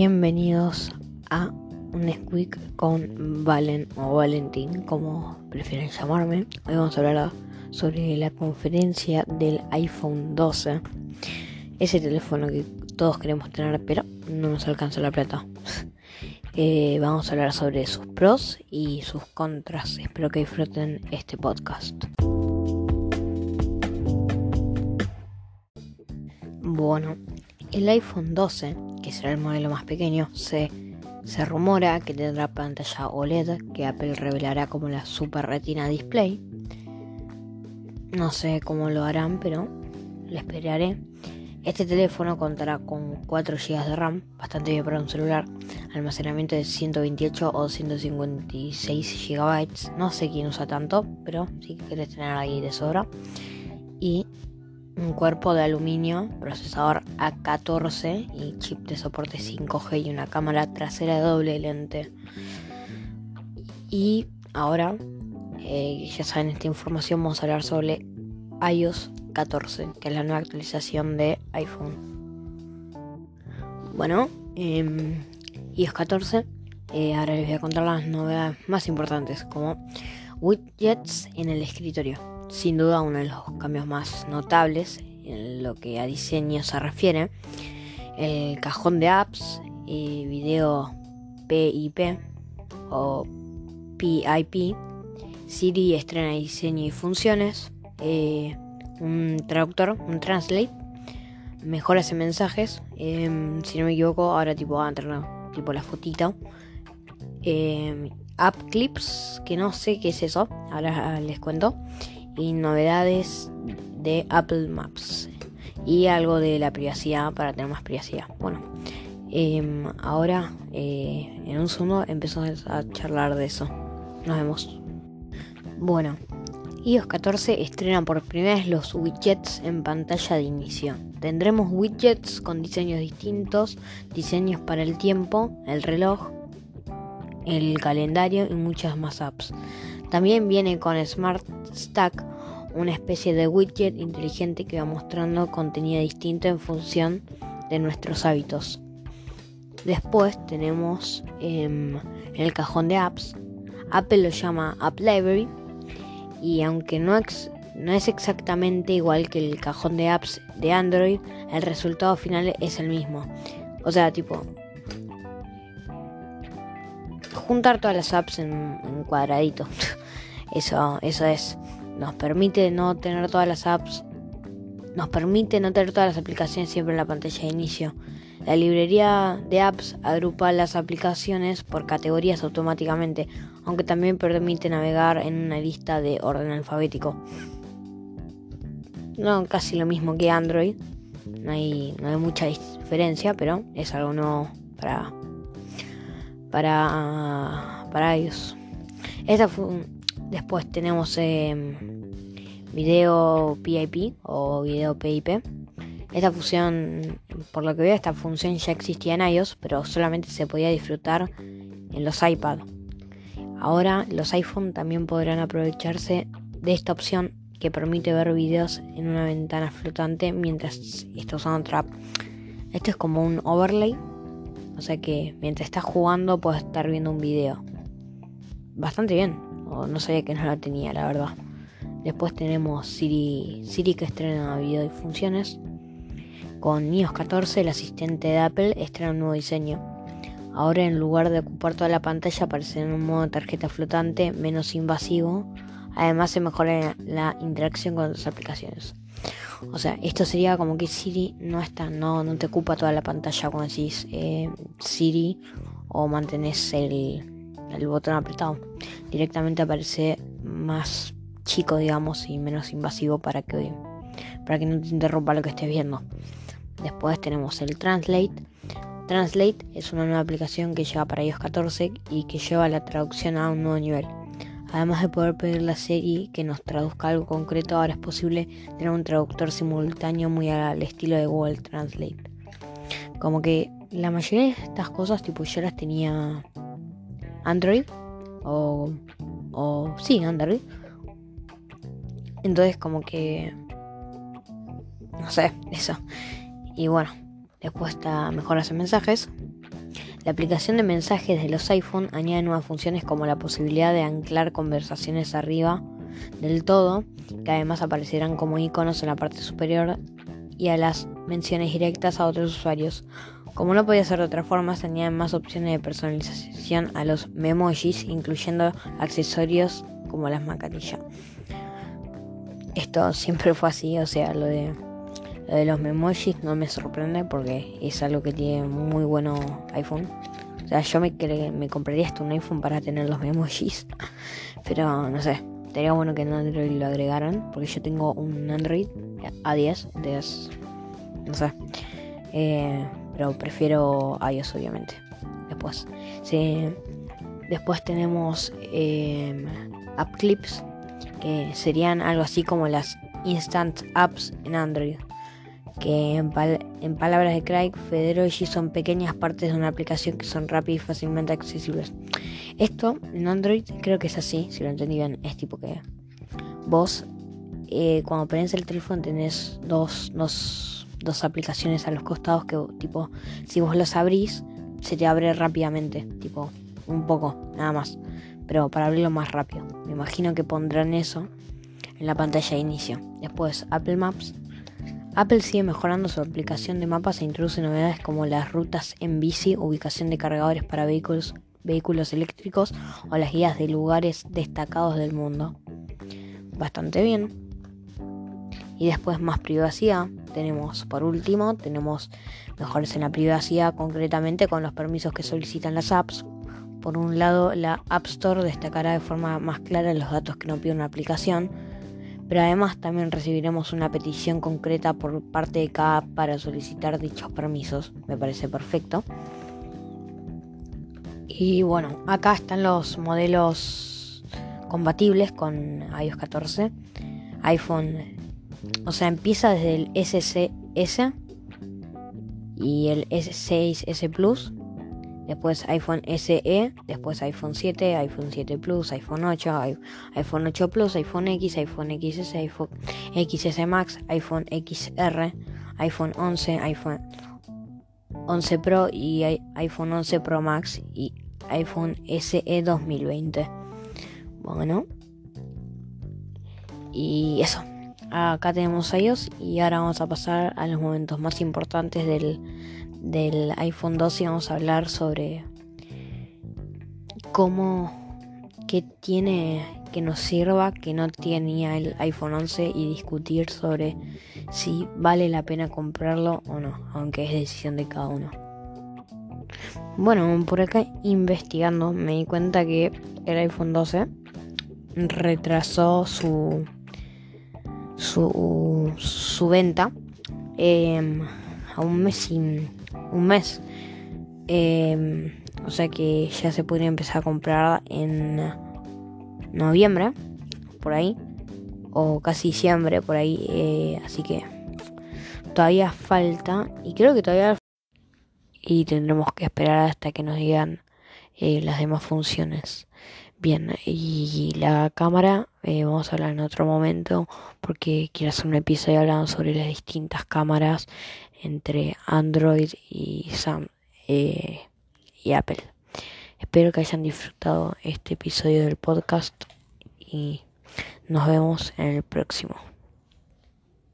Bienvenidos a un Squeak con Valen o Valentín, como prefieren llamarme. Hoy vamos a hablar sobre la conferencia del iPhone 12. Ese teléfono que todos queremos tener, pero no nos alcanza la plata. Eh, vamos a hablar sobre sus pros y sus contras. Espero que disfruten este podcast. Bueno, el iPhone 12, que será el modelo más pequeño, se, se rumora que tendrá pantalla OLED que Apple revelará como la Super Retina Display. No sé cómo lo harán, pero lo esperaré. Este teléfono contará con 4 GB de RAM, bastante bien para un celular, almacenamiento de 128 o 156 GB, no sé quién usa tanto, pero si quieres tener ahí de sobra, y un cuerpo de aluminio, procesador A14 y chip de soporte 5G y una cámara trasera de doble lente. Y ahora, eh, ya saben esta información, vamos a hablar sobre iOS 14, que es la nueva actualización de iPhone. Bueno, eh, iOS 14, eh, ahora les voy a contar las novedades más importantes, como widgets en el escritorio. Sin duda uno de los cambios más notables en lo que a diseño se refiere. El cajón de apps, y video PIP o PIP. Siri estrena diseño y funciones. Eh, un traductor, un translate, mejoras en mensajes. Em, si no me equivoco, ahora tipo va a entrar tipo la fotita. Eh, app clips, que no sé qué es eso, ahora les cuento. Y novedades de Apple Maps. Y algo de la privacidad para tener más privacidad. Bueno, em, ahora eh, en un segundo empezamos a charlar de eso. Nos vemos. Bueno, iOS 14 estrena por primera vez los widgets en pantalla de inicio. Tendremos widgets con diseños distintos, diseños para el tiempo, el reloj, el calendario y muchas más apps. También viene con Smart Stack, una especie de widget inteligente que va mostrando contenido distinto en función de nuestros hábitos. Después tenemos em, el cajón de apps, Apple lo llama App Library y aunque no, no es exactamente igual que el cajón de apps de Android, el resultado final es el mismo. O sea, tipo, juntar todas las apps en un cuadradito. Eso, eso es. Nos permite no tener todas las apps. Nos permite no tener todas las aplicaciones siempre en la pantalla de inicio. La librería de apps agrupa las aplicaciones por categorías automáticamente, aunque también permite navegar en una lista de orden alfabético. No casi lo mismo que Android, no hay, no hay mucha diferencia, pero es algo nuevo para, para, para ellos. Esta después tenemos em, video PIP o video PIP esta función, por lo que veo, esta función ya existía en iOS, pero solamente se podía disfrutar en los iPad. Ahora los iPhone también podrán aprovecharse de esta opción que permite ver videos en una ventana flotante mientras está usando Trap. Esto es como un overlay, o sea que mientras estás jugando puedes estar viendo un video. Bastante bien, no sabía que no la tenía, la verdad. Después tenemos Siri, Siri que estrena video y funciones. Con iOS 14 el asistente de Apple estrena un nuevo diseño. Ahora en lugar de ocupar toda la pantalla aparece en un modo tarjeta flotante menos invasivo. Además se mejora la interacción con otras aplicaciones. O sea, esto sería como que Siri no está, no, no te ocupa toda la pantalla cuando decís eh, Siri o mantenés el, el botón apretado. Directamente aparece más chico, digamos, y menos invasivo para que, para que no te interrumpa lo que estés viendo. Después tenemos el Translate. Translate es una nueva aplicación que llega para iOS 14 y que lleva la traducción a un nuevo nivel. Además de poder pedir la serie que nos traduzca algo concreto, ahora es posible tener un traductor simultáneo muy al estilo de Google Translate. Como que la mayoría de estas cosas, tipo, yo las tenía Android o, o sí, Android. Entonces, como que no sé, eso. Y bueno, después está mejoras en mensajes. La aplicación de mensajes de los iPhone añade nuevas funciones como la posibilidad de anclar conversaciones arriba del todo, que además aparecerán como iconos en la parte superior, y a las menciones directas a otros usuarios. Como no podía ser de otra forma, se más opciones de personalización a los memojis, incluyendo accesorios como las mascarillas. Esto siempre fue así, o sea, lo de, de los memojis no me sorprende porque es algo que tiene muy bueno iPhone. O sea, yo me, me compraría hasta un iPhone para tener los memojis. Pero no sé, sería bueno que en Android lo agregaran. Porque yo tengo un Android A10, de, no sé. Eh, pero prefiero iOS obviamente. Después, sí, después tenemos eh, App Clips, que serían algo así como las Instant Apps en Android. Que en, palabras de Craig, Federoji son pequeñas partes de una aplicación que son rápidas y fácilmente accesibles. Esto en Android creo que es así, si lo entendí bien. Es tipo que vos, eh, cuando prendes el teléfono, tenés dos, dos, dos aplicaciones a los costados que, tipo, si vos las abrís, se te abre rápidamente, tipo, un poco, nada más pero para abrirlo más rápido. Me imagino que pondrán eso en la pantalla de inicio. Después, Apple Maps. Apple sigue mejorando su aplicación de mapas e introduce novedades como las rutas en bici, ubicación de cargadores para vehículos, eléctricos o las guías de lugares destacados del mundo. Bastante bien. Y después más privacidad. Tenemos, por último, tenemos mejores en la privacidad, concretamente con los permisos que solicitan las apps, por un lado, la App Store destacará de forma más clara los datos que nos pide una aplicación, pero además también recibiremos una petición concreta por parte de cada para solicitar dichos permisos. Me parece perfecto. Y bueno, acá están los modelos compatibles con iOS 14. iPhone, o sea, empieza desde el SCS y el S6S Plus después iPhone SE, después iPhone 7, iPhone 7 Plus, iPhone 8, iPhone 8 Plus, iPhone X, iPhone XS, iPhone XS Max, iPhone XR, iPhone 11, iPhone 11 Pro y iPhone 11 Pro Max y iPhone SE 2020. Bueno. Y eso. Acá tenemos iOS y ahora vamos a pasar a los momentos más importantes del del iPhone 12 vamos a hablar sobre cómo que tiene que nos sirva que no tenía el iPhone 11 y discutir sobre si vale la pena comprarlo o no, aunque es decisión de cada uno. Bueno, por acá investigando me di cuenta que el iPhone 12 retrasó su su, su venta em, a un mes sin un mes. Em, o sea que ya se podría empezar a comprar en noviembre, por ahí. O casi diciembre, por ahí. Eh, así que todavía falta. Y creo que todavía... Y tendremos que esperar hasta que nos digan eh, las demás funciones. Bien, y la cámara eh, vamos a hablar en otro momento porque quiero hacer un episodio hablando sobre las distintas cámaras entre Android y, Sam, eh, y Apple. Espero que hayan disfrutado este episodio del podcast y nos vemos en el próximo.